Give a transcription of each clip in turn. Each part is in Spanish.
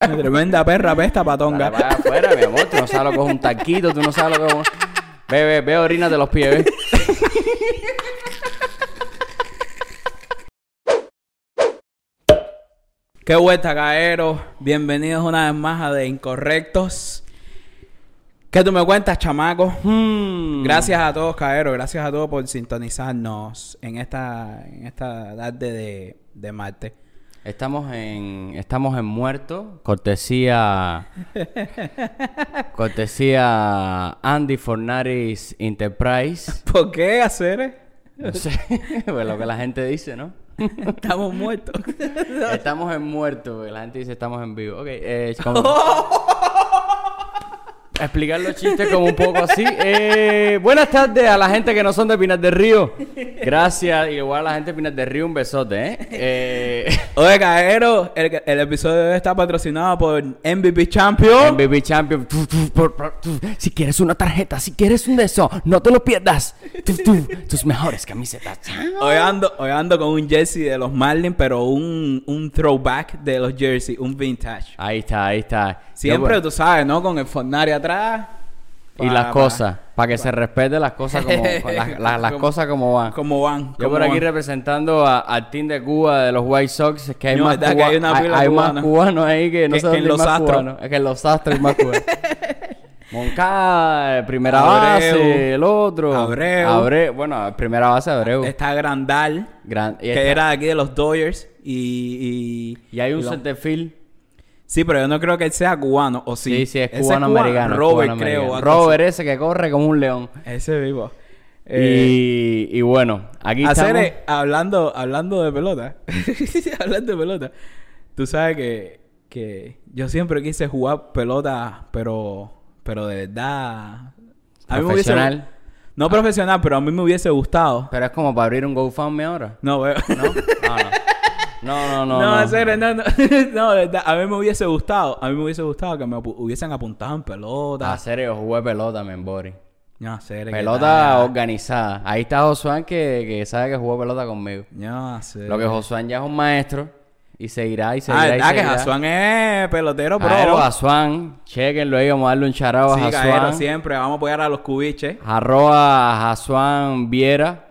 Tremenda perra pesta patonga. Para afuera, mi amor. Tú no sabes lo que es un taquito, tú no sabes lo que es un... Ve, ve, ve, orina de los pies, ve. Qué vuelta, caero. Bienvenidos una vez más a De Incorrectos. ¿Qué tú me cuentas, chamaco? Hmm. Gracias a todos, caero. Gracias a todos por sintonizarnos en esta, en esta tarde de, de Marte. Estamos en... Estamos en muerto. Cortesía... cortesía Andy Fornaris Enterprise. ¿Por qué hacer? No sé. pues lo que la gente dice, ¿no? Estamos muertos. Estamos en muerto, porque la gente dice estamos en vivo. Ok, eh, como- Explicar los chistes como un poco así. Eh, buenas tardes a la gente que no son de Pinas del Río. Gracias. Y igual a la gente de Río, un besote, ¿eh? eh Oye, caero, el, el episodio de hoy está patrocinado por MVP Champion. MVP Champion. Si quieres una tarjeta, si quieres un beso, no te lo pierdas. Tu, tu, tus mejores camisetas. Hoy ando, hoy ando con un jersey de los Marlins, pero un, un throwback de los jerseys, un vintage. Ahí está, ahí está. Siempre, Yo, tú sabes, ¿no? Con el Fornari atrás. Y las pa- cosas, para que se respete las cosas como, las, Como- cosas como van. ¿Cómo van? Yo ¿Cómo por aquí representando a- al team de Cuba de los White Sox, es que hay No, más, verdad que hay una hay, pila hay cubana. más cubanos ahí que no Que- sé que en los Astros. cubanos. Es que en los astros hay más cubanos. Moncada, primera Abreu. base, el otro. Abreu. Abreu, bueno, primera base Abreu. Está Grandal, que está- era de aquí de los Dodgers. Y, y, y hay un centerfield. Sí, pero yo no creo que él sea cubano, ¿o sí? Sí, sí, es cubano-americano. Robert, cubano-americano. creo. algo Robert ese que corre como un león. Ese vivo. Eh, y, y bueno, aquí Hacer, estamos. eh, hablando, hablando de pelota. hablando de pelota. Tú sabes que, que yo siempre quise jugar pelota, pero, pero de verdad. A mí me hubiese- Profesional. no profesional, pero a mí me hubiese gustado. Pero es como para abrir un GoFundMe ahora. No, veo. ¿No? No, no. No, no, no. No, no. serio, no, no. no, de verdad, a mí me hubiese gustado. A mí me hubiese gustado que me hubiesen apuntado en pelota. A serio, jugué pelota, men, Bori. No, serio. ¿qué Pelota tal? organizada. Ahí está Josuán que, que sabe que jugó pelota conmigo. No, serio. Lo que Josuán ya es un maestro. Y seguirá y seguirá Ah, y ¿verdad que seguirá. Jasuan es pelotero pro? Claro, Josuán. Chequenlo ahí, vamos a darle un charao Sí, a Josuán. siempre. Vamos a apoyar a los cubiches. Arroba Josuán Viera.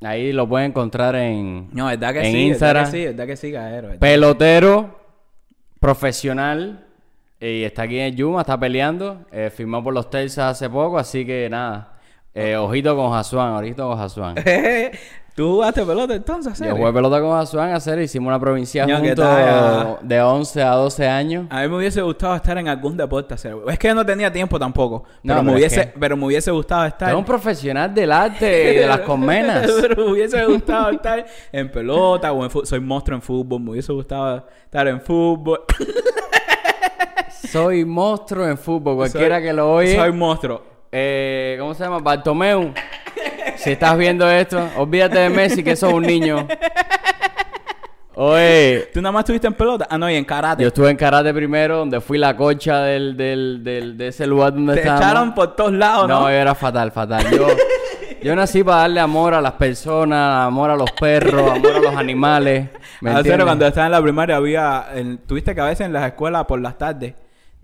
Ahí lo pueden encontrar en, No, verdad que en sí. Instagram. Verdad que sí, verdad que sí, Caero. verdad. Pelotero profesional. Y está aquí en Yuma, está peleando. Eh, firmó por los Texas hace poco, así que nada. Eh, ojito con Jasuán, ojito con Jasuán. ¿Tú jugaste pelota entonces? Yo serio? jugué pelota con Jasuán a hacer, hicimos una Ño, ¿qué juntos tal? de 11 a 12 años. A mí me hubiese gustado estar en algún deporte. hacer- Es que yo no tenía tiempo tampoco. No, pero, me es hubiese, que- pero me hubiese gustado estar. Es un profesional del arte y de las colmenas. pero me hubiese gustado estar en pelota o en fútbol. Soy monstruo en fútbol. Me hubiese gustado estar en fútbol. Soy monstruo en fútbol, cualquiera Soy- que lo oye. Soy monstruo. Eh, ¿Cómo se llama? Bartomeu. si estás viendo esto, olvídate de Messi, que sos un niño. Oye, ¿Tú nada más estuviste en pelota? Ah, no, y en karate. yo estuve en karate primero, donde fui la concha del, del, del, de ese lugar donde Te estábamos. echaron por todos lados, ¿no? No, yo era fatal, fatal. Yo, yo nací para darle amor a las personas, amor a los perros, amor a los animales. ¿Me Ah, serio, entiendes? cuando estaba en la primaria había... Tuviste que a veces en las escuelas por las tardes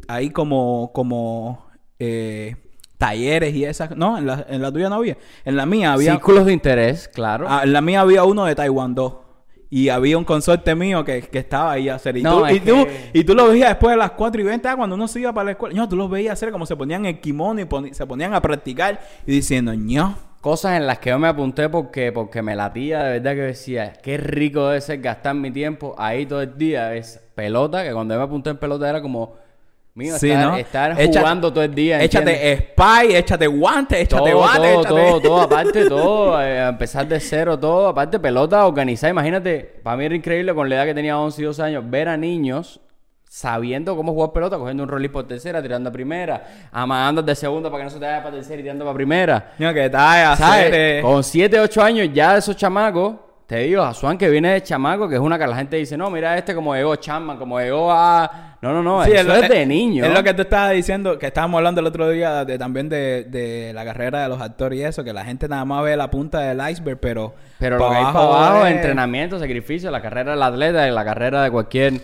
hay como... como eh, talleres y esas... No, en la, en la tuya no había. En la mía había... Círculos de interés, claro. Ah, en la mía había uno de Taekwondo. Y había un consorte mío que, que estaba ahí a hacer. Y, No, tú, y, tú, que- y tú lo veías después de las 4 y 20, ah, cuando uno se iba para la escuela. No, tú los veías hacer como se ponían el kimono y poni- se ponían a practicar. Y diciendo, ño. Cosas en las que yo me apunté porque, porque me latía de verdad que decía, qué rico debe ser gastar mi tiempo ahí todo el día. Es pelota, que cuando yo me apunté en pelota era como, mío, Sí, estar, ¿no? jugando todo el día. ¿entiendes? Échate spy, échate guantes, échate todo, bate, todo, échate... todo, todo, aparte todo, eh, empezar de cero, todo, aparte pelota organizada. Imagínate, para mí era increíble con la edad que tenía 11 y 12 años, ver a niños sabiendo cómo jugar pelota, cogiendo un rolling por tercera, tirando a primera, amagando de segunda para que no se te vaya para tercera y tirando para primera. Ño, que tal, ¿Sabes? Con 7, 8 años ya esos chamacos, te digo, a Juan que viene de chamaco, que es una que la gente dice, no, mira este como llegó Chapman, como llegó a... No, no, no, Sí, eso lo- es de niño. Es lo que tú estabas diciendo, que estábamos hablando el otro día de, también de, de la carrera de los actores y eso, que la gente nada más ve la punta del iceberg, pero... Pero lo que hay para abajo es entrenamiento, sacrificio, la carrera del atleta y la carrera de cualquier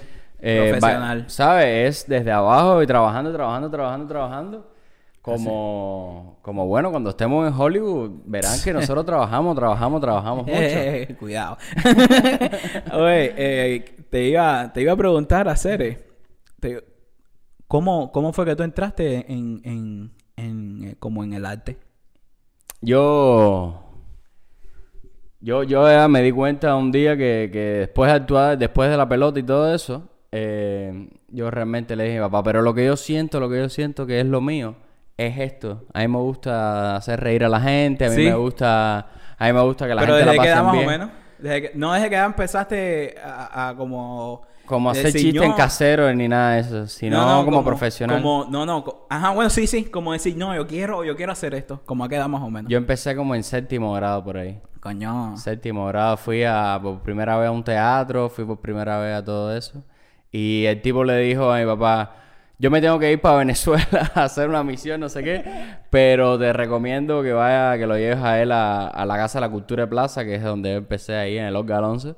Eh, Profesional. ¿Sabes? Es desde abajo y trabajando, trabajando, trabajando, trabajando. Como, como bueno, cuando estemos en Hollywood, verán que nosotros trabajamos, trabajamos, trabajamos mucho. Eh, cuidado. Oye, eh, te, iba, te iba a preguntar a Cere, te- ¿cómo, ¿cómo fue que tú entraste en, en, en, eh, como en el arte? Yo. Yo, yo me di cuenta un día que, que después de actuar, después de la pelota y todo eso, eh, yo realmente le dije, papá, pero lo que yo siento, lo que yo siento que es lo mío, es esto. A mí me gusta hacer reír a la gente, a mí Sí. me gusta, a mí me gusta que la Pero gente la desde qué pase edad más bien. o menos. Desde que- no desde que ya empezaste a, a como... Como hacer chistes en casero ni nada de eso, sino como, profesional. Como, no, no. co- Ajá, bueno, sí, sí. Como decir, no, yo quiero, yo quiero hacer esto. Como a qué edad más o menos. Yo empecé como en séptimo grado por ahí. Coño. Séptimo grado fui a por primera vez a un teatro, fui por primera vez a todo eso. Y el tipo le dijo a mi papá, yo me tengo que ir para Venezuela a hacer una misión, no sé qué, pero te recomiendo que vaya, que lo lleves a él a, a la Casa de la Cultura de Plaza, que es donde yo empecé ahí en el Oscar 11,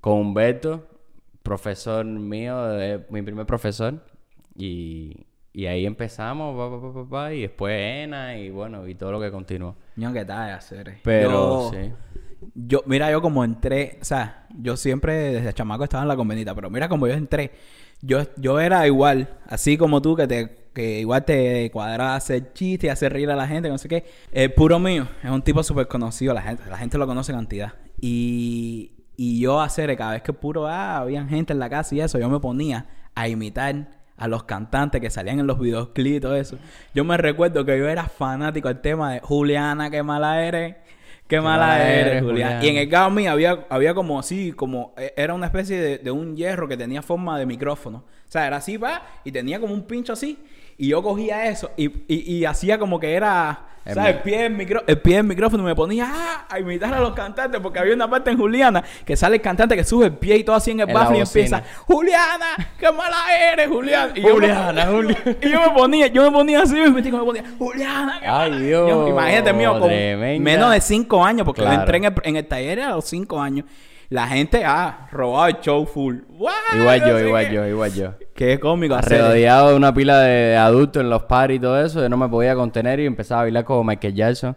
con Humberto, profesor mío, mi primer profesor. Y, y ahí empezamos, pa, pa, pa, pa, pa, y después ENA y bueno, y todo lo que continuó. ¿qué tal hacer? Pero Yo- sí. Yo, mira, yo como entré, o sea, yo siempre desde chamaco estaba en la convenita, pero mira como yo entré, yo, yo era igual, así como tú, que te que igual te cuadraba hacer chistes hacer reír a la gente, no sé qué. El puro mío es un tipo súper conocido, la gente, la gente lo conoce cantidad. Y, y yo hacer, cada vez que puro, ah, habían gente en la casa y eso, yo me ponía a imitar a los cantantes que salían en los videoclips y todo eso. Yo me recuerdo que yo era fanático del tema de Juliana, qué mala eres. Qué mala, eres, Julián. Y en el gao mío había, había como así, como eh, era una especie de, de un hierro que tenía forma de micrófono. O sea, era así, va, y tenía como un pincho así. Y yo cogía eso y, y, y hacía como que era, El El pie, del micro, el pie del micrófono me ponía ah, a imitar a los cantantes porque había una parte en Juliana que sale el cantante que sube el pie y todo así en el baffle y empieza, Juliana, qué mala eres, Juliana. Y yo me- Juliana, Juliana. Y yo me ponía, yo me ponía así, me ponía, Juliana, qué Ay, mala Dios, Yo, Imagínate, mío, con menos de cinco años, porque yo entré en el, en el taller a los cinco años. La gente ha robado el show full. ¡Guau! Igual No yo, sé igual qué. yo, igual yo. Qué cómico hacer. Rodeado de una pila de adultos en los parties y todo eso, yo no me podía contener y empezaba a bailar como Michael Jackson.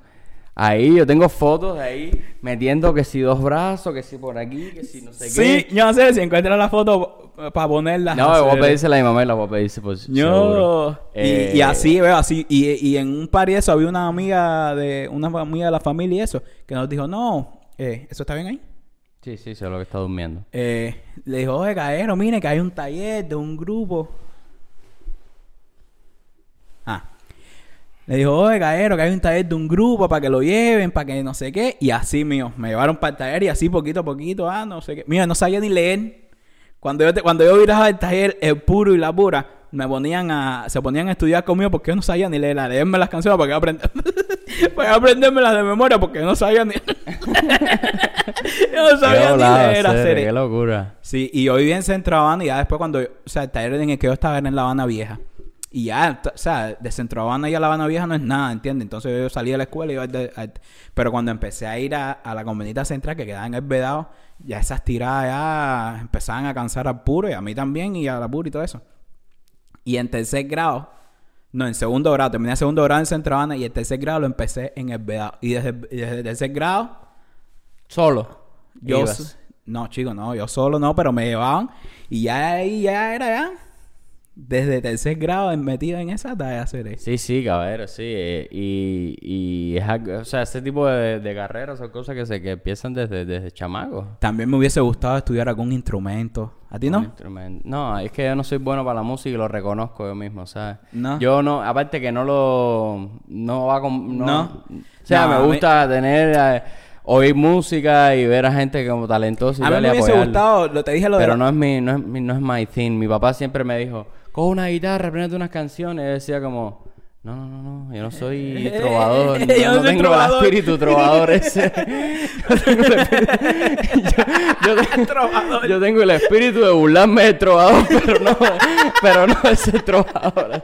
Ahí yo tengo fotos de ahí metiendo que si dos brazos, que si por aquí, que si no sé Sí, qué. yo no sé si encuentran la foto para ponerla. No, voy a pedírsela a mi mamá y la voy a pedirse por Yo. Y, Eh, y así, veo, así. Y, y en un par y eso había una amiga de una amiga de la familia y eso, que nos dijo, no, eh, ¿eso está bien ahí? Sí, sí, sé lo que está durmiendo. Eh, le dijo, oye, Caero, mire que hay un taller de un grupo. Ah. Le dijo, oye, Caero, que hay un taller de un grupo para que lo lleven, para que no sé qué. Y así, mío, me llevaron para el taller y así poquito a poquito, ah, no sé qué. Mira, no sabía ni leer. Cuando yo, te- cuando yo viraba el taller, el puro y la pura, me ponían a, se ponían a estudiar conmigo porque yo no sabía ni leer, a leerme las canciones para que aprender, para aprendérmelas de memoria porque yo no sabía ni, yo no sabía ni leer, hacer qué locura. Sí, y yo vivía en Centro Habana y ya después cuando... O sea, el taller en el que yo estaba era en La Habana Vieja. Y ya, o sea, de Centro Habana y a La Habana Vieja no es nada, ¿entiendes? Entonces yo salí de la escuela y iba de- al- Pero cuando empecé a ir a, a la convenita central que quedaba en el Vedado, ya esas tiradas ya empezaban a cansar al puro y a mí también y a la pura y todo eso. Y en tercer grado... No, en segundo grado. Terminé segundo grado en Centro Habana y el tercer grado lo empecé en el Vedado. Y desde, y desde el tercer grado... Solo. Yo Ibas. no, chico, no, yo solo no, pero me llevaban y ya ahí ya era ya desde tercer grado metido en esa hacer eso. Sí, sí, caballero, sí. eh, y, y es algo- o sea, este tipo de, de carreras son cosas que se que empiezan desde, desde chamacos. También me hubiese gustado estudiar algún instrumento. ¿A ti no? No, es que yo no soy bueno para la música y lo reconozco yo mismo, ¿sabes? No. Yo no, aparte que no lo... No va con... No. No. O sea, No, me gusta tener... eh, oír música y ver a gente como talentosa y A mí me hubiese gustado, lo te dije lo de Pero la- no es mi, no es mi, no es my thing. Mi papá siempre me dijo, coge una guitarra, aprende unas canciones. Y yo decía como, no, no, no, no, yo no soy trovador. yo yo no no soy tengo trovador". el espíritu trovador ese. yo, tengo el espíritu, yo- yo tengo- Trovador. yo tengo el espíritu de burlarme del trovador, pero no, pero no de ser trovador.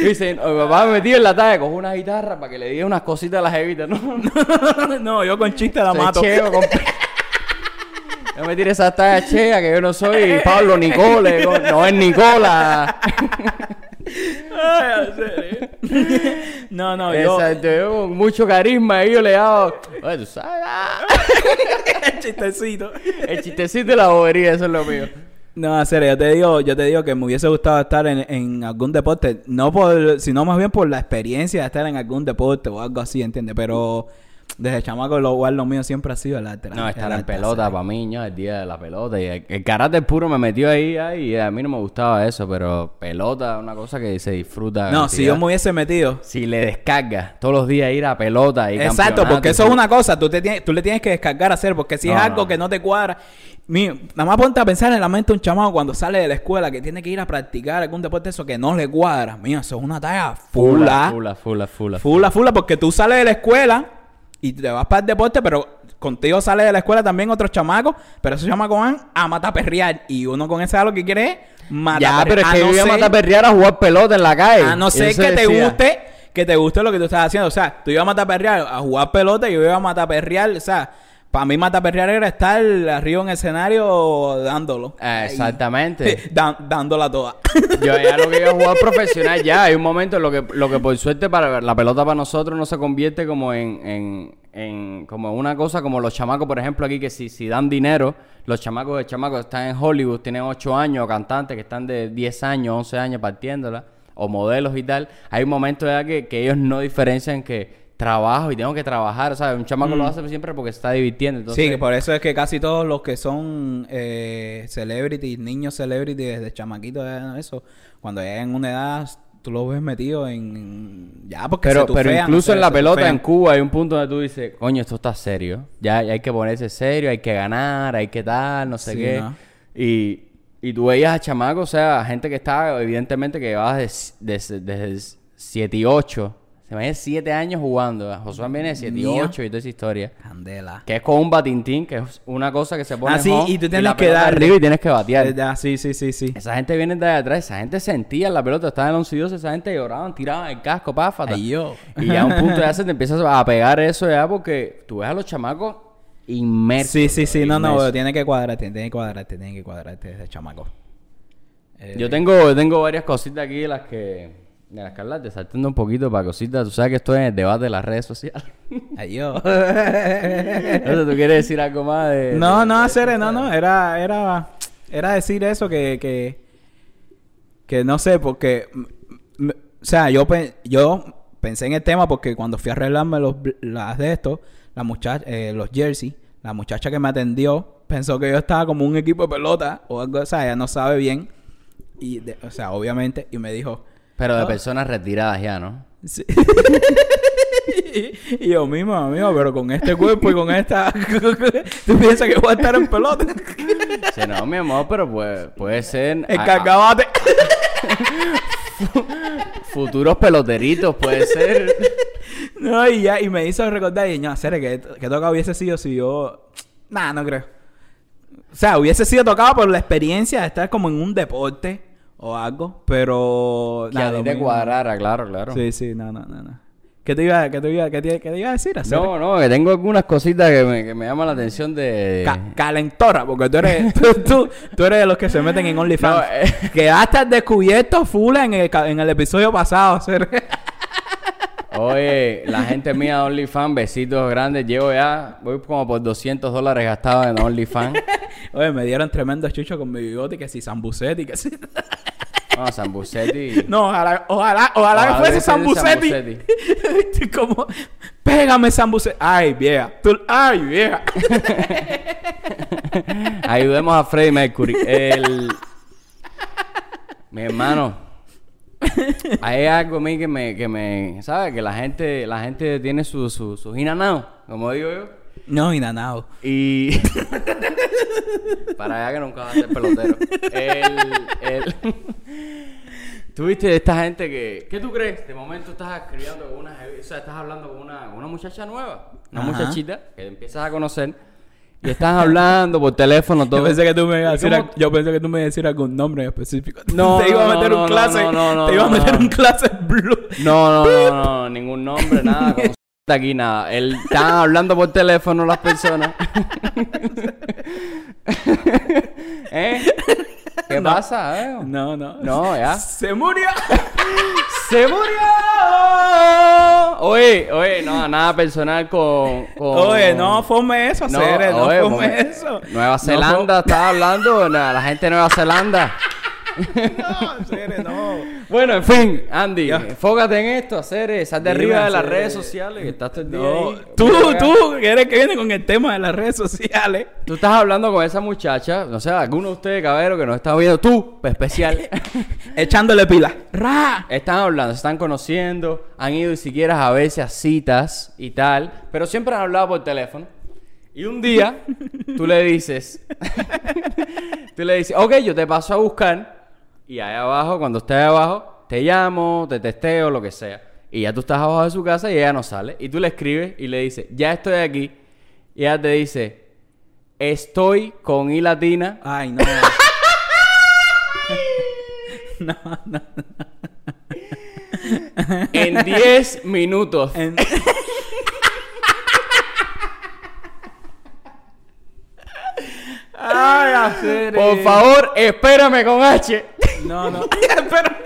Y dice, mi papá me metió en la talla, coge una guitarra para que le diga unas cositas a las evitas. No, no, no, yo con chiste la se mato. cheo con- No me tires esa talla chea que yo no soy Pablo Nicole, no es Nicola. Ay, en serio. no, no, yo... Exacto, yo con mucho carisma y yo le hago. Oye, tú sabes. ah. Chistecito. El chistecito y la bobería, eso es lo mío. No, en serio, yo te digo, yo te digo que me hubiese gustado estar en, en algún deporte, no por, sino más bien por la experiencia de estar en algún deporte o algo así, ¿entiendes? Pero desde chamaco lo igual lo mío siempre ha sido el arte. No, estar en pelota para mí, ¿no? El día de la pelota. Y el, el carácter puro me metió ahí, ahí, y a mí no me gustaba eso, pero pelota es una cosa que se disfruta. No, si yo me hubiese metido. Si le descargas todos los días ir a pelota y Exacto, porque eso es una cosa, tú, te tienes, tú le tienes que descargar a hacer, porque si No, es algo no. que no te cuadra. Mi, nada más ponte a pensar en la mente de un chamaco cuando sale de la escuela que tiene que ir a practicar algún deporte, eso que no le cuadra. Mío, eso es una talla fula. Fula, fula, fula. Fula, fula, porque tú sales de la escuela y te vas para el deporte, pero contigo sale de la escuela también otros chamacos, pero esos chamacos van a mataperrear y uno con ese lo que quiere es matar. Ya, pero es a que no yo iba a mataperrear a jugar pelota en la calle. A no ser que te guste, que te guste lo que tú estás haciendo. O sea, tú ibas a mataperrear a jugar pelota y yo iba a mataperrear, o sea, para mí mataperrear era estar arriba en el escenario dándolo. Ahí. Exactamente. Dan- dándola toda. Yo ya lo que a jugar profesional ya. Hay un momento en lo que, lo que por suerte para la pelota para nosotros no se convierte como en, en, en- como una cosa como los chamacos, por ejemplo, aquí que si, si dan dinero, los chamacos de chamacos están en Hollywood, tienen 8 años, cantantes que están de 10 años, 11 años partiéndola, o modelos y tal. Hay un momento ya que, que ellos no diferencian que trabajo y tengo que trabajar, ¿sabes? Un chamaco lo hace siempre porque se está divirtiendo. Entonces, Mm. sí, que por eso es que casi todos los que son eh, celebrities, niños celebrities desde chamaquitos, eh, eso, cuando llegan en una edad, tú los ves metidos en... Ya, porque Pero, se pero incluso se- en la pelota tufean. en Cuba hay un punto donde tú dices, coño, esto está serio. Ya, ya hay que ponerse serio, hay que ganar, hay que tal, no sé Sí, qué. ¿no? Y, y tú veías a chamacos, o sea, gente que estaba, evidentemente, que llevaba desde, desde, desde 7 y 8. Se me 7 años jugando. Josué viene de 7 y Mío. 8 y toda esa historia. Candela. Que es con un batintín, que es una cosa que se pone Ah, sí, home y tú tienes la que darle. arriba y tienes que batear. Eh, ya, sí, sí, sí, sí. Esa gente viene de atrás, esa gente sentía la pelota, estaba en el 11 y 12, esa gente lloraban, tiraban el casco, páfata. Ay, yo. Y ya a un punto ya se te empiezas a pegar eso ya porque tú ves a los chamacos inmersos. Sí, sí, sí, no, no, inmersos. tiene que cuadrarte, tiene que cuadrarte, tiene que cuadrarte ese chamaco. Eh, Yo tengo, yo tengo varias cositas aquí las que... De las que hablar, saltando un poquito para cositas. Tú sabes que estoy en el debate de las redes sociales. Ay, yo. Entonces, ¿tú quieres decir algo más de...? no, de- no, de hacer, no, no, era, era, era decir eso que, que, que no sé, porque, mm, mm, o sea, yo, pe- yo pensé en el tema porque cuando fui a arreglarme los, las de esto, la muchacha, eh, los jersey, la muchacha que me atendió pensó que yo estaba como un equipo de pelota o algo, o sea, ella no sabe bien, y, de- o sea, obviamente, y me dijo, Pero de No. personas retiradas ya, ¿no? Sí. y yo mismo, amigo, pero con este cuerpo y con esta... ¿Tú piensas que voy a estar en pelota? Sí, no, mi amor, pero puede, puede ser... El cargabate. futuros peloteritos, puede ser... no, y ya, y me hizo recordar, y no, serio, que, que toca hubiese sido si yo... Nah, no creo. O sea, hubiese sido tocado por la experiencia de estar como en un deporte o algo, pero... Que a ti te cuadrara, claro, claro. Sí, sí, no, no, no, no. ¿Qué te iba, qué te iba, qué te, qué te iba a decir? No, no, que tengo algunas cositas que me, que me llaman la atención de... Ca- calentora, porque tú eres, tú, tú, tú eres de los que se meten en OnlyFans. No, eh. Quedaste al descubierto full en el, en el episodio pasado. hacer- Oye, la gente mía de OnlyFans, besitos grandes. Llevo ya, voy como por 200 dólares gastados en OnlyFans. Oye, me dieron tremendo chucho con mi bigote, que si Zambucetti, que si... No, Sambucetti. No, ojalá, ojalá, ojalá, Ojalá que fuese Zambucetti. Zambucetti. Como, pégame Zambucetti. Ay, vieja. Tú- ay, vieja. Ayudemos a Freddie Mercury. El... Mi hermano. Hay algo a mí que me, que me, ¿sabes? Que la gente, la gente tiene sus su, inanados, como digo yo. No, inanado. Y para allá que nunca va a ser pelotero. El, el... Tú viste esta gente que, ¿qué tú crees? De momento estás escribiendo con una, o sea, estás hablando con una, una muchacha nueva, una Ajá. muchachita que empiezas a conocer y estás hablando por teléfono todo. Yo pensé que tú me ibas a ¿Y decir, cómo- al- yo pensé que tú me ibas a decir algún nombre específico. No, te iba a meter no, un clase, no, no, no, te iba a meter un clase blue. No, no, no, no, ningún nombre, nada. Con aquí nada. Él estaban hablando por teléfono las personas. ¿Eh? ¿Qué pasa? eh? No, no. No, ya. ¡Se murió! ¡Se murió! Oye, oye, no, nada personal con... con- Oye, no fome eso, Cere, no, oye, fome porque eso. Nueva No Zelanda, estaba hablando, la gente de Nueva Zelanda. No, Cere, no. Bueno, en fin, Andy, Ya. enfócate en esto, hacer, sal de arriba de las redes sociales, que estás todo el día No, ahí. tú, tú, que eres que viene con el tema de las redes sociales. Tú estás hablando con esa muchacha, no sé, alguno de ustedes, cabero, que nos está viendo, tú, pues, especial. Echándole pila. ¡Ra! Están hablando, se están conociendo, han ido y siquiera a veces a citas y tal, pero siempre han hablado por teléfono. Y un día tú le dices, tú le dices, ok, yo te paso a buscar y ahí abajo, cuando estés abajo, te llamo, te testeo, lo que sea. Y ya tú estás abajo de su casa y ella no sale. Y tú le escribes y le dices, ya estoy aquí. Y ella te dice, estoy con I latina. Ay, no. no, no. En 10 minutos. En- Ay, hacer. Por favor, espérame con H. No, no. Espera.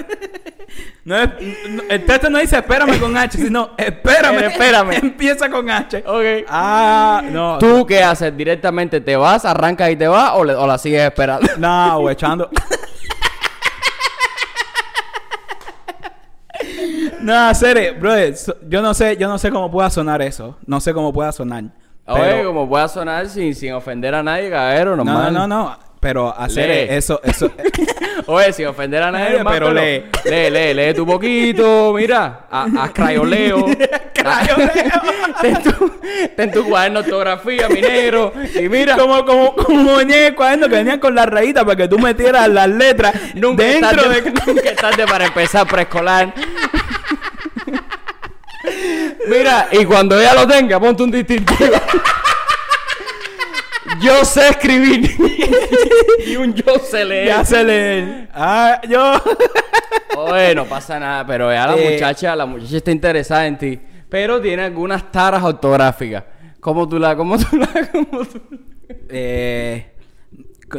No es, no, el texto no dice espérame con H, sino espérame. Eh, espérame. Empieza con H. Ok. Ah, no. ¿Tú qué haces? ¿Directamente te vas, arrancas y te vas o, le- o la sigues esperando? No, o echando. no, Cere, brother, yo no sé, yo no sé cómo pueda sonar eso. No sé cómo pueda sonar. Oye, Pero- como pueda sonar sin, sin ofender a nadie, cabero, no, no, normal. no, no. Pero hacer Lee. eso, eso. Oye, sin ofender a nadie, pero lee. Lee, lee, lee tu poquito, mira, a, a crayoleo. Crayoleo. ten, tu, ten tu cuaderno de ortografía, mi negro. Y mira, como, como, como venía en el cuaderno que venían con la rayita para que tú metieras las letras nunca dentro tarde, de. nunca es tarde para empezar preescolar. Mira, y cuando ella lo tenga, ponte un distintivo. Yo sé escribir. y un yo sé leer. Ya se le. Ah, yo. Oye, no pasa nada, pero la Eh. muchacha, la muchacha está interesada en ti. Pero tiene algunas taras ortográficas. ¿Cómo tú la, cómo tú la, cómo tú? Eh,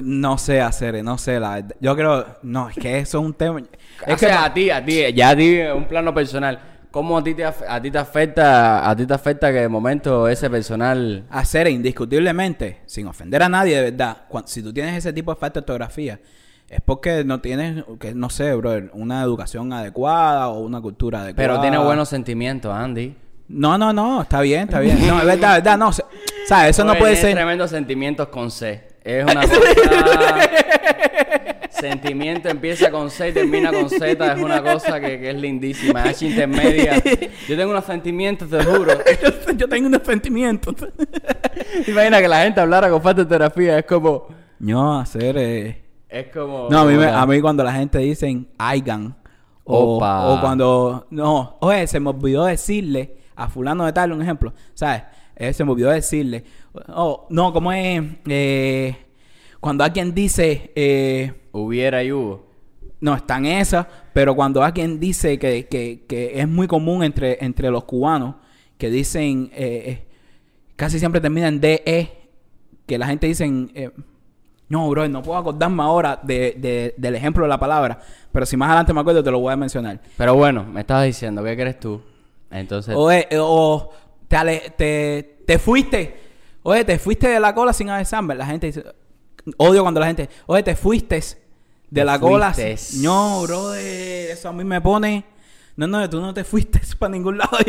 no sé hacer, no sé la. Yo creo, no, es que eso es un tema. Es que a ti, a ti, ya a ti, un plano personal. ¿Cómo a ti te, a ti te afecta, a ti te afecta que de momento ese personal... hacer indiscutiblemente, sin ofender a nadie de verdad, si tú tienes ese tipo de falta de ortografía, es porque no tienes, que no sé, bro, una educación adecuada o una cultura adecuada. Pero tiene buenos sentimientos, Andy. No, no, no, está bien, está bien. No, es verdad, es verdad, no. se- ¿Sabes? Eso no puede ser. tremendos sentimientos con C. Es una cosa... Sentimiento empieza con C y termina con Z. Es una cosa que, que es lindísima. H intermedia. Yo tengo unos sentimientos, te juro. Yo, yo tengo unos sentimientos. Imagina que la gente hablara con falta de terapia. Es como... No, hacer. eh, Es como... No, a mí, me- a mí cuando la gente dicen Aigan o, Opa. o cuando no, oye, se me olvidó decirle a fulano de tal, un ejemplo, ¿sabes? Eh, se me olvidó decirle, oh, no, ¿cómo es? Eh, cuando alguien dice, eh, Hubiera y hubo. no, están esas, pero cuando alguien dice que, que, que es muy común entre, entre los cubanos, que dicen, eh, eh, casi siempre terminan en DE, que la gente dicen, eh, no, bro, no puedo acordarme ahora de, de- del ejemplo de la palabra, pero si más adelante me acuerdo te lo voy a mencionar. Pero bueno, me estabas diciendo, ¿qué crees tú? Entonces... O, eh, o te, ale- te, te fuiste, oye, te fuiste de la cola sin avisarme. La gente dice, odio cuando la gente, oye, te fuiste de la cola. fuiste. sin-". No, bro, eso a mí me pone, no, no, tú no te fuiste para ningún lado.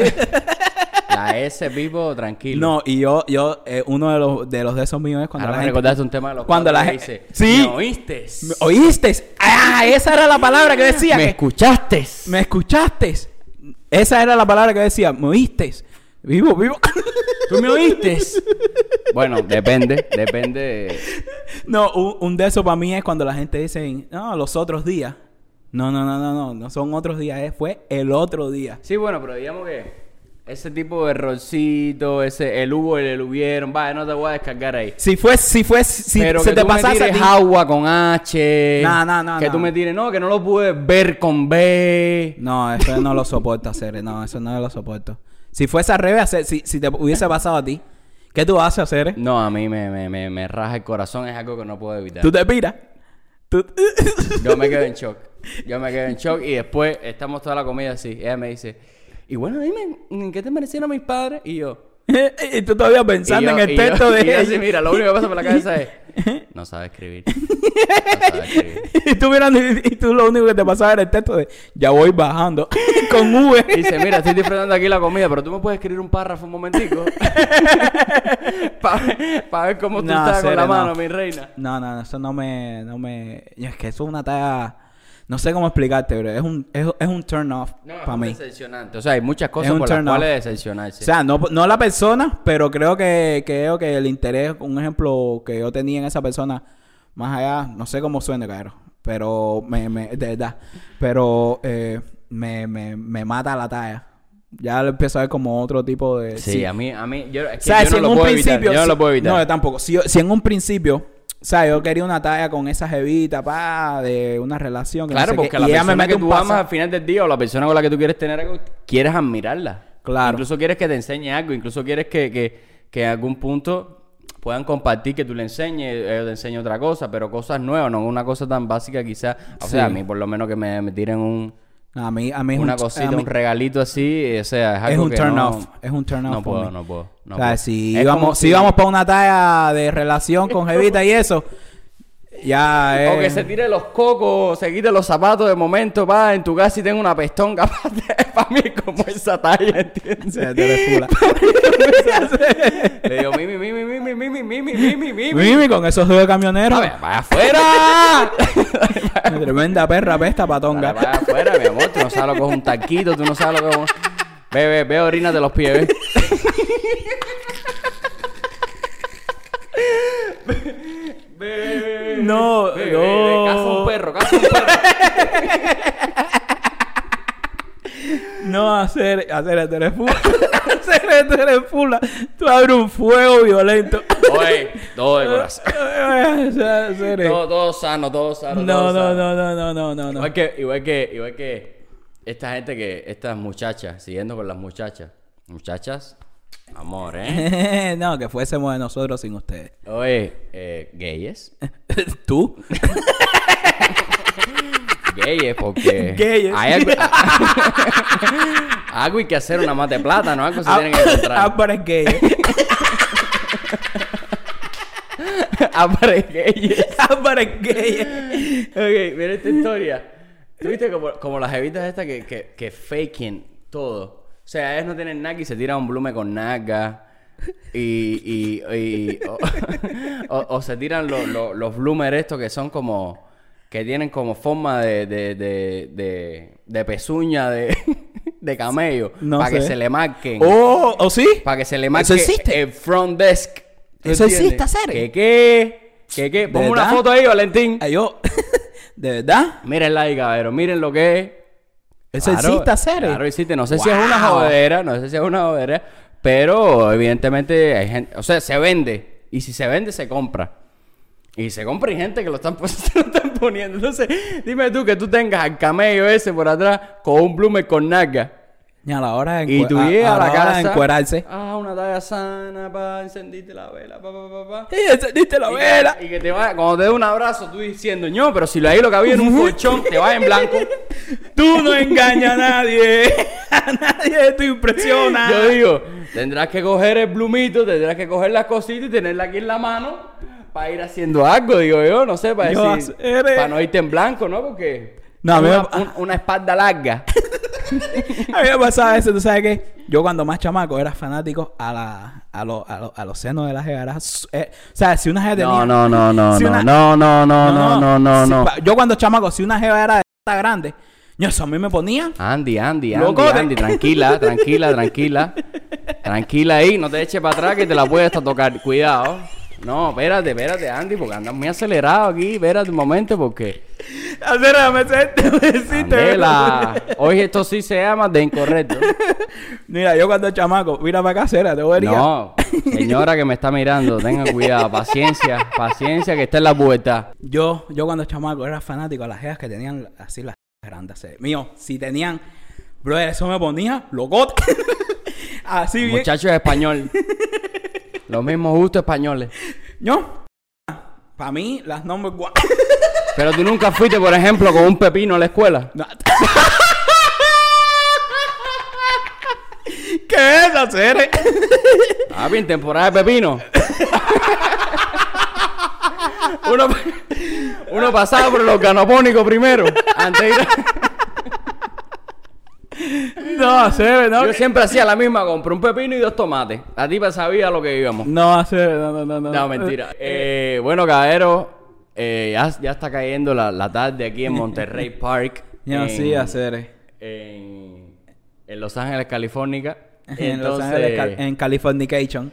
La S, Pipo, tranquilo. no, y yo, yo, eh, uno de los, de los de esos míos es cuando Ahora la me gente, recordaste un tema de los cuando la gente- dice, Sí. ¿Me oíste? ¿Me ¿oíste? Ah, esa era la palabra que decía. ¿Me que- escuchaste? ¿Me escuchaste? Esa era la palabra que decía, ¿me oíste? Vivo, vivo. ¿Tú me oíste? bueno, depende, depende. No, un, un de esos para mí es cuando la gente dice, no, los otros días. No, no, no, no, no, no son otros días, eh, fue el otro día. Sí, bueno, pero digamos que ese tipo de errorcito, ese el hubo y el hubieron, vaya, no te voy a descargar ahí. Si fue, si fue, si pero se que te tú pasase tires agua con H. No, no, no, Que no. tú me tires, no, que no lo pude ver con B. No, eso no lo soporto hacer, no, eso no lo soporto. Si fuese al revés, hacer- si, si te hubiese pasado a ti, ¿Qué tú haces hacer? eh? No, a mí me, me, me, me raja el corazón, es algo que no puedo evitar. ¿Tú te piras? ¿Tú... Yo me quedo en shock. Yo me quedo en shock y después estamos toda la comida así. Ella me dice, y bueno, dime, ¿en qué te merecieron mis padres? Y yo, y tú todavía pensando yo- en el y yo- texto de y yo ella. así, mira, lo único que pasa por la cabeza es, no sabe escribir. No sabe escribir. y tú mirando y, y tú lo único que te pasaba era el texto de ya voy bajando con V. Dice, mira, estoy disfrutando aquí la comida, pero tú me puedes escribir un párrafo un momentico. Para ver cómo tú No, estás con la mano, no. mi reina. No, no, eso no me, no me, es que eso es una tarea, no sé cómo explicarte, pero es un, es, es un turn off No, para es mí. decepcionante. O sea, hay muchas cosas Es por las cuales decepcionarse. O sea, no, no la persona, pero creo que, creo que el interés, un ejemplo que yo tenía en esa persona, más allá, no sé cómo suena, claro, pero me, me, de verdad, pero eh, me, me, me mata la talla. Ya lo empiezo a ver como otro tipo de... sí, a mí, a mí, yo, es que ¿Sabes? yo Si no en lo un puedo evitar. principio... Yo no si- lo puedo evitar. No, yo tampoco. Si, yo- si en un principio... O sea, yo quería una talla con esa jevita, pa, de una relación. que no Claro, sé porque qué, la y persona me que tú amas al final del día o la persona con la que tú quieres tener algo, quieres admirarla. Claro. Incluso quieres que te enseñe algo, incluso quieres que, que, que en algún punto puedan compartir que tú le enseñes, ellos te enseñen otra cosa, pero cosas nuevas, no una cosa tan básica quizás. O Sí. sea, a mí por lo menos que me, me tiren un, A mí, a mí es una un, cosita, mí- un regalito así, o sea, es algo Es un que turn no, off. Es un turn off. No puedo, no puedo. no o sea, si Es íbamos, si íbamos para una talla de relación con Jevita y eso, ya es... O que se tire los cocos, se quite los zapatos de momento, va, en tu casa y tenga una pestón capaz de... Para mí como esa talla, ¿entiendes? eres fula. Le digo, mimi, mimi, mimi, mimi, mimi, mimi, mimi. Mimi, con esos dedos de camionero. A ver, vaya afuera. Tremenda perra pesta patonga. Vaya, vaya afuera, mi amor. Tú no sabes lo que es un taquito, tú no sabes lo que es un... Ve, ve, ve, orinas de los pies, ve. No, no. ve, Caza un perro, caza un perro. No hacer, hacer, tú eres fula. hacer, tú eres. Tú abres un fuego violento. Oye, todo de corazón. Todo, todo sano, todo sano. No, todo no, sano. no, no, no, no, no, no. Igual que, igual que, igual que esta gente que, estas muchachas, siguiendo con las muchachas. Muchachas, amor, ¿eh? no, que fuésemos de nosotros sin ustedes. Oye, eh, gayes. ¿Tú? Gayes, porque. Gayes. Hay algo, algo hay que hacer una de plata, ¿no? Algo se tienen que Ah, encontrar. pero es gay. Gayes. Ah, pero es gay. Ok, mira esta historia. ¿Tú viste como, como las evitas estas que, que, que faken todo? O sea, ellas no tienen nada y se tiran un blume con naga. Y, y, y- o, o- o se tiran los los- los bloomers estos que son como... Que tienen como forma de, de, de, de, de pezuña de, de camello. No para que se le marquen. Oh, ¿o sí? Para que se le ¿Eso marque existe? el front desk. ¿Tú ¿Eso existe, hacer? ¿Qué qué? ¿Qué qué? Ponme una foto ahí, Valentín. Ay, yo. ¿De verdad? Miren ahí, cabrón. Miren lo que es. ¿Eso Claro, existe hacer? Claro, existe. No sé si es una jodera, no sé si es una jodera, pero evidentemente hay gente, o sea, se vende. Y si se vende, se compra. Y se compra y gente que lo están, lo están poniendo. Entonces, dime tú que tú tengas al camello ese por atrás con un blume con naga. Y a la hora de, Y tú a- llegas a, a la hora de casa. encuerarse. Ah, una talla sana, pa, encendiste la vela, pa, pa, pa, pa. ¡Y encendiste la Y que- vela! Y que te va, cuando te dé un abrazo, tú diciendo, no, pero si lo ahí lo que había en un colchón, te vas en blanco. Tú no engañas a nadie. A nadie te impresiona. Yo digo, tendrás que coger el plumito, tendrás que coger las cositas y tenerla aquí en la mano para ir haciendo algo, digo yo, no sé, para decir, hacer- para no irte en blanco, ¿no? Porque No, a es mí me- una, un- una espalda larga. A mí me pasaba eso, tú sabes que yo cuando más chamaco era fanático a la a, lo- a, lo- a los senos de las jegaras. Eh, o sea, si una jeva tenía No, no, no, no, Si no, una- no, no, no, no, no, no, no. Yo cuando chamaco, si una jeva era de esta grande, yo eso a mí me ponía. Andy, Andy, Andy, Locote. Andy, tranquila, tranquila, tranquila. Tranquila ahí, no te eches para atrás que te la puedes hasta tocar. Cuidado. No, espérate, espérate, Andy, porque andas muy acelerado aquí. Espérate un momento, porque. Acérame. Candela. Hoy esto sí se llama de incorrecto. Mira, yo cuando chamaco, mira para acá, acérate, vería. No, señora que me está mirando, tenga cuidado, paciencia, paciencia, que está en la puerta. Yo, yo cuando chamaco era fanático a las jeas que tenían así las grandes. eh. Mío, si tenían, brother, eso me ponía locote. así bien. Muchacho es español. Los mismos gustos españoles. No. Para mí, las number one. Pero tú nunca fuiste, por ejemplo, con un pepino a la escuela. No. ¿Qué es hacer? Ah, bien, temporada de pepino. uno, uno pasaba por los canopónicos primero. Antes de ir a- No, hacer, no. Yo siempre hacía la misma, compré un pepino y dos tomates. La tipa sabía lo que íbamos. No, hacer, no, no, no. No, No, mentira. Eh, bueno, caballero, eh, ya, ya está cayendo la, la tarde aquí en Monterrey Park. No, en, sí, hacer. En, en Los Ángeles, California. En Los Entonces, Ángeles, en Californication.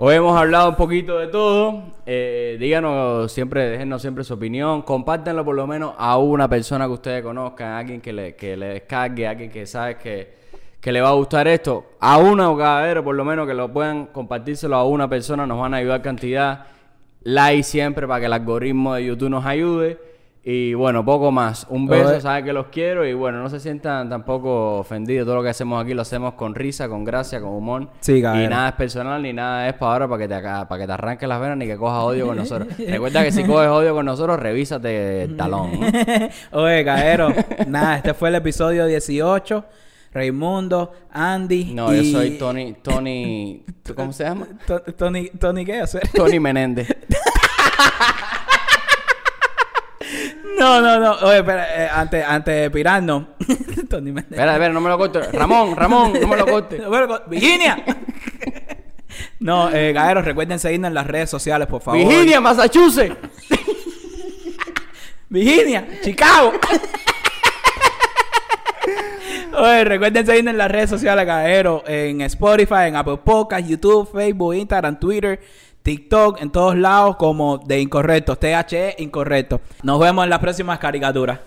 Hoy hemos hablado un poquito de todo. Eh, díganos siempre, déjenos siempre su opinión. Compártanlo por lo menos a una persona que ustedes conozcan, a alguien que le, que le descargue, a alguien que sabe que, que le va a gustar esto. A una o caballero, por lo menos que lo puedan compartírselo a una persona, nos van a ayudar cantidad. Like siempre para que el algoritmo de YouTube nos ayude. Y bueno, poco más. Un beso, saben que los quiero. Y bueno, no se sientan tampoco ofendidos. Todo lo que hacemos aquí lo hacemos con risa, con gracia, con humor. Sí, Y nada es personal ni nada es para ahora para que te para que te arranques las venas ni que cojas odio con nosotros. Recuerda que si coges odio con nosotros, revísate el talón. Oye, Caero, nada, este fue el episodio 18. Raimundo, Andy. No, y... yo soy Tony, Tony, ¿tú ¿cómo se llama? To- Tony, Tony, ¿qué hacer? Tony Menéndez. No, no, no. Oye, espera, eh, antes, antes de pirarnos. Tony Méndez. Espera, espera, no me lo cortes. Ramón, Ramón, no me lo cortes. Virginia. no, eh, Gaeros, recuerden seguirnos en las redes sociales, por favor. Virginia, Massachusetts. Virginia, Chicago. Oye, recuerden seguirnos en las redes sociales, Gaeros, en Spotify, en Apple Podcasts, YouTube, Facebook, Instagram, Twitter, TikTok, en todos lados como de Incorrectos, THE Incorrecto. Nos vemos en las próximas caricaturas.